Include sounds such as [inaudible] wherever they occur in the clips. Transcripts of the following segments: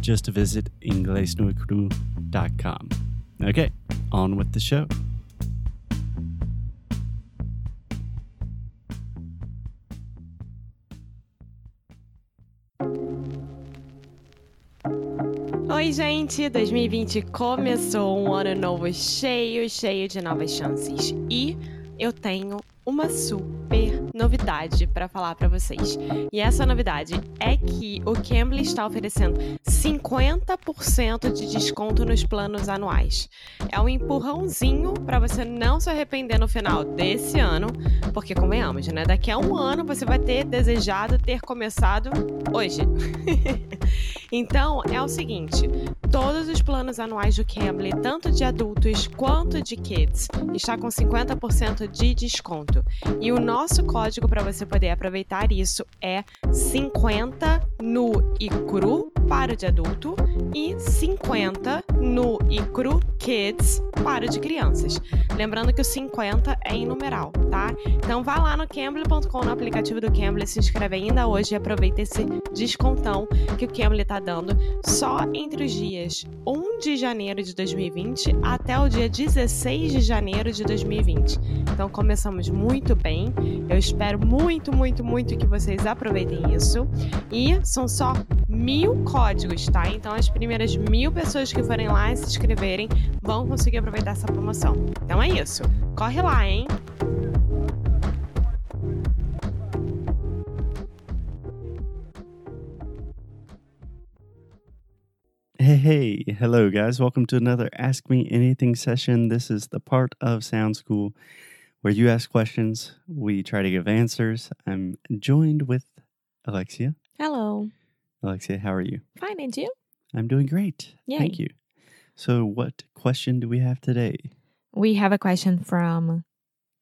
Just visit inglesnuecru.com. Okay, on with the show. Oi, gente! 2020 começou um ano novo cheio, cheio de novas chances. E eu tenho uma super novidade para falar para vocês. E essa novidade é que o Cambly está oferecendo 50% de desconto nos planos anuais. É um empurrãozinho para você não se arrepender no final desse ano, porque convenhamos, né? Daqui a um ano você vai ter desejado ter começado hoje. [laughs] então, é o seguinte, todos os planos anuais do Cambly, tanto de adultos quanto de kids, está com 50% de desconto. E o nosso código para você poder aproveitar isso é 50 nu e cru para de adulto e 50 nu e cru kids para de crianças. Lembrando que o 50 é em numeral, tá? Então vá lá no cambly.com, no aplicativo do Cambly, se inscreve ainda hoje e aproveita esse descontão que o Cambly está dando só entre os dias 1 de janeiro de 2020 até o dia 16 de janeiro de 2020. Então começamos muito bem. Eu espero muito, muito, muito que vocês aproveitem isso. E são só mil códigos, tá? Então as primeiras mil pessoas que forem lá e se inscreverem vão conseguir aproveitar essa promoção. Então é isso. Corre lá, hein? Hey, hey, hello, guys. Welcome to another Ask Me Anything session. This is the part of Sound School where you ask questions, we try to give answers. I'm joined with Alexia. Alexia, how are you? Fine, and you? I'm doing great. Yay. Thank you. So, what question do we have today? We have a question from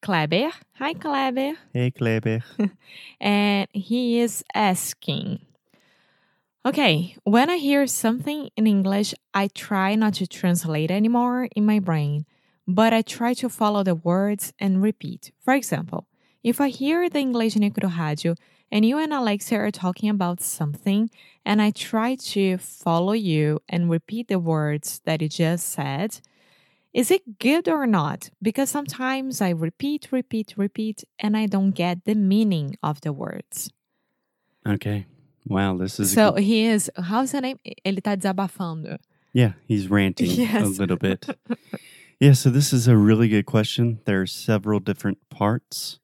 Kleber. Hi, Kleber. [laughs] Hey, Kleber. and he is asking Okay, when I hear something in English, I try not to translate anymore in my brain, but I try to follow the words and repeat. For example, if I hear the English Necro Rádio and you and Alexia are talking about something, and I try to follow you and repeat the words that you just said, is it good or not? Because sometimes I repeat, repeat, repeat, and I don't get the meaning of the words. Okay. Wow, this is So good- he is, how's the name? Ele tá desabafando. yeah, he's ranting [laughs] a little bit. [laughs] yeah, so this is a really good question. There are several different parts.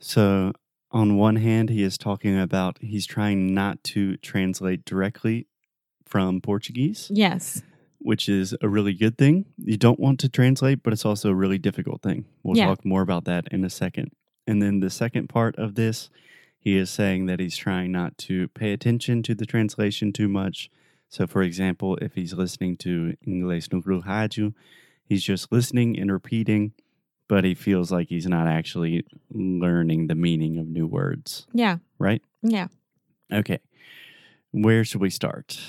So, on one hand, he is talking about he's trying not to translate directly from Portuguese, Yes. which is a really good thing. You don't want to translate, but it's also a really difficult thing. We'll Yeah. talk more about that in a second. And then the second part of this, he is saying that he's trying not to pay attention to the translation too much. So, for example, if he's listening to Inglês no Rádio, he's just listening and repeating, but he feels like he's not actually learning the meaning of new words, Yeah. right? Yeah. Okay. Where should we start?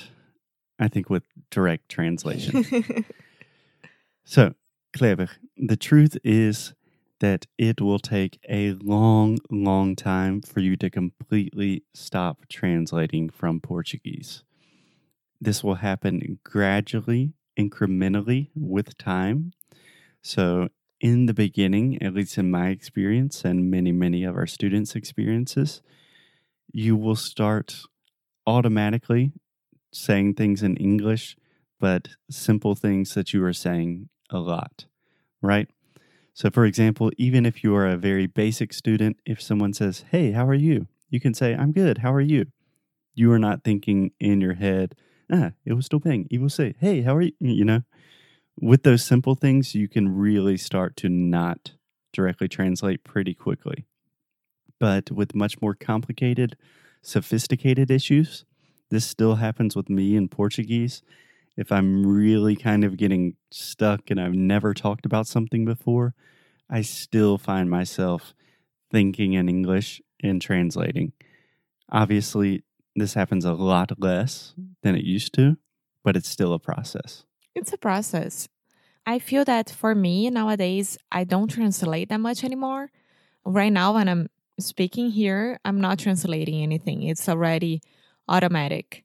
I think with direct translation. [laughs] So, Kleber, the truth is that it will take a long, long time for you to completely stop translating from Portuguese. This will happen gradually, incrementally with time. So, in the beginning, at least in my experience and many, many of our students' experiences, you will start automatically saying things in English but simple things that you are saying a lot, right? So, for example, even if you are a very basic student, if someone says, Hey, how are you? You can say, I'm good. How are you? You are not thinking in your head, Ah, it was still bem. You will say, Hey, how are you? You know, with those simple things, you can really start to not directly translate pretty quickly. But with much more complicated, sophisticated issues, this still happens with me in Portuguese. If I'm really kind of getting stuck and I've never talked about something before, I still find myself thinking in English and translating. Obviously, this happens a lot less than it used to, but it's still a process. It's a process. I feel that for me nowadays, I don't translate that much anymore. Right now, when I'm speaking here, I'm not translating anything, it's already automatic.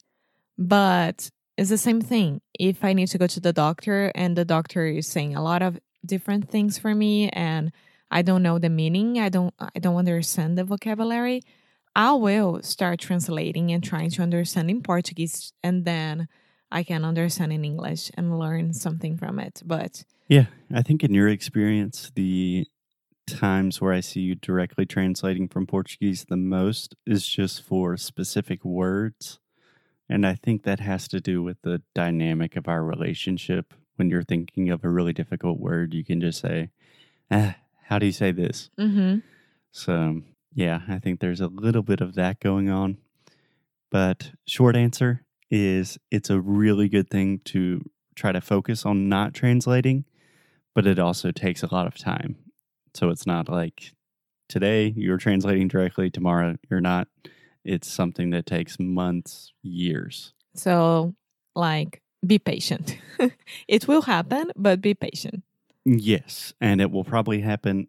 But it's the same thing. If I need to go to the doctor and the doctor is saying a lot of different things for me and I don't know the meaning, I don't I don't understand the vocabulary, I will start translating and trying to understand in Portuguese and then I can understand in English and learn something from it. But yeah, I think in your experience, the times where I see you directly translating from Portuguese the most is just for specific words. And I think that has to do with the dynamic of our relationship. When you're thinking of a really difficult word, you can just say, ah, how do you say this? mm-hmm. So, yeah, I think there's a little bit of that going on. But short answer is it's a really good thing to try to focus on not translating, but it also takes a lot of time. So it's not like today you're translating directly, tomorrow you're not. It's something that takes months, years. so like be patient. [laughs] it will happen, but be patient. Yes. And it will probably happen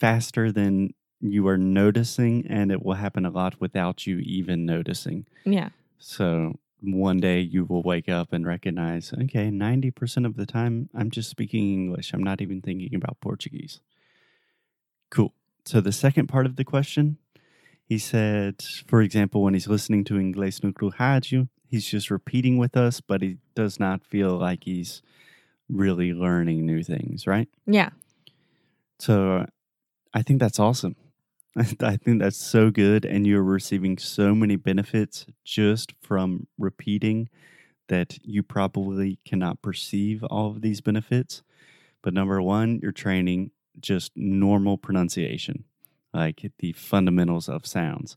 faster than you are noticing, and it will happen a lot without you even noticing. Yeah. So one day you will wake up and recognize, okay, 90% of the time I'm just speaking English. I'm not even thinking about Portuguese. Cool. So the second part of the question, he said, for example, when he's listening to Inglês no Rádio, he's just repeating with us, but he does not feel like he's really learning new things, right? Yeah. So I think that's awesome. [laughs] I think that's so good. And you're receiving so many benefits just from repeating that you probably cannot perceive all of these benefits. But number one, you're training just normal pronunciation, like the fundamentals of sounds.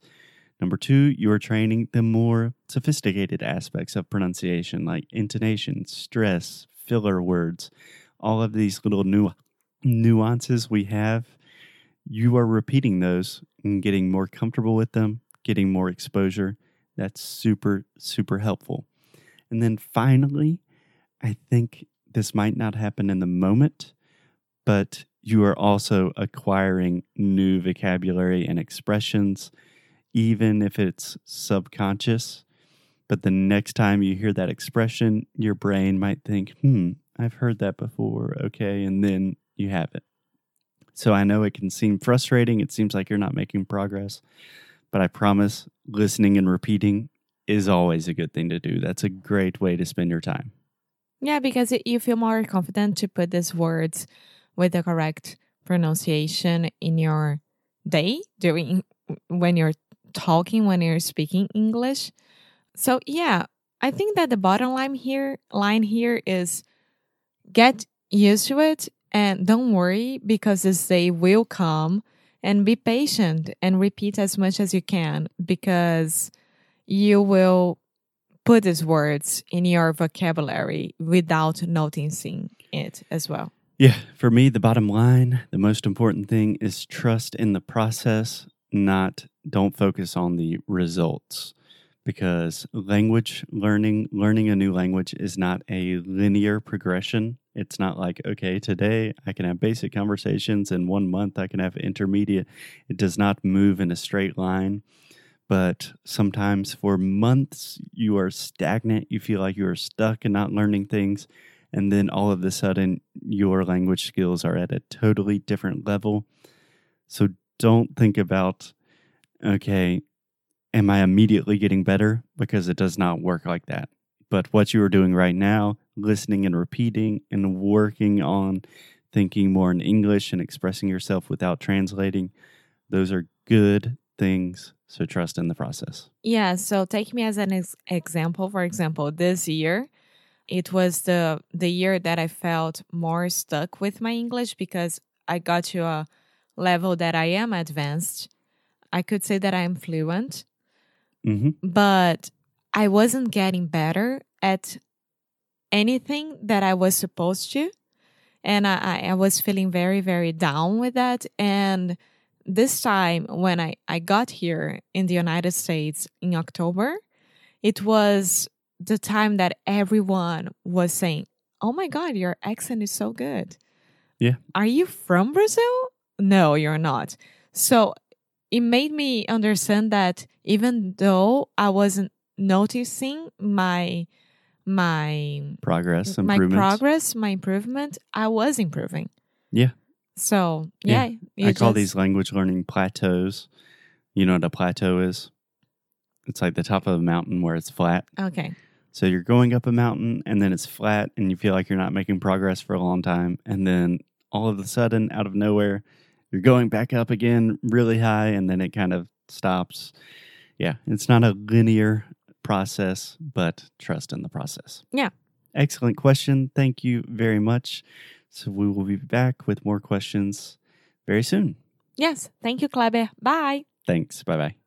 Number two, you are training the more sophisticated aspects of pronunciation, like intonation, stress, filler words, all of these little nu- nuances we have. You are repeating those and getting more comfortable with them, getting more exposure. That's super, super helpful. And then finally, I think this might not happen in the moment, but you are also acquiring new vocabulary and expressions, even if it's subconscious. But the next time you hear that expression, your brain might think, hmm, I've heard that before. Okay. And then you have it. So I know it can seem frustrating. It seems like you're not making progress. But I promise listening and repeating is always a good thing to do. That's a great way to spend your time. Yeah, because it, you feel more confident to put these words with the correct pronunciation in your day during when you're talking when you're speaking English. So yeah, I think that the bottom line here line here is get used to it and don't worry because this day will come and be patient and repeat as much as you can because you will put these words in your vocabulary without noticing it as well. Yeah, for me, the bottom line, the most important thing is trust in the process, not don't focus on the results. Because language learning, learning a new language is not a linear progression. It's not like, okay, today I can have basic conversations, in one month I can have intermediate. It does not move in a straight line. But sometimes for months, you are stagnant. You feel like you are stuck and not learning things and then all of a sudden your language skills are at a totally different level. So don't think about, okay, am I immediately getting better? Because it does not work like that. But what you are doing right now, listening and repeating and working on thinking more in English and expressing yourself without translating, those are good things. So trust in the process. Yeah. So take me as an ex- example. For example, this year, it was the the year that I felt more stuck with my English because I got to a level that I am advanced. I could say that I am fluent, hmm but I wasn't getting better at anything that I was supposed to. And I, I- I was feeling very, very down with that. And this time, when I, I got here in the United States in October, it was the time that everyone was saying, Oh my God, your accent is so good. Yeah. Are you from Brazil? No, you're not. So it made me understand that even though I wasn't noticing my my Progress, my progress, my improvement, I was improving. Yeah. So Yeah. yeah, I call just- these language learning plateaus. You know what a plateau is? It's like the top of a mountain where it's flat. okay. So you're going up a mountain and then it's flat and you feel like you're not making progress for a long time. And then all of a sudden, out of nowhere, you're going back up again really high and then it kind of stops. Yeah, it's not a linear process, but trust in the process. Yeah. Excellent question. Thank you very much. So we will be back with more questions very soon. Yes, thank you, Kleber. Bye. Thanks. Bye bye.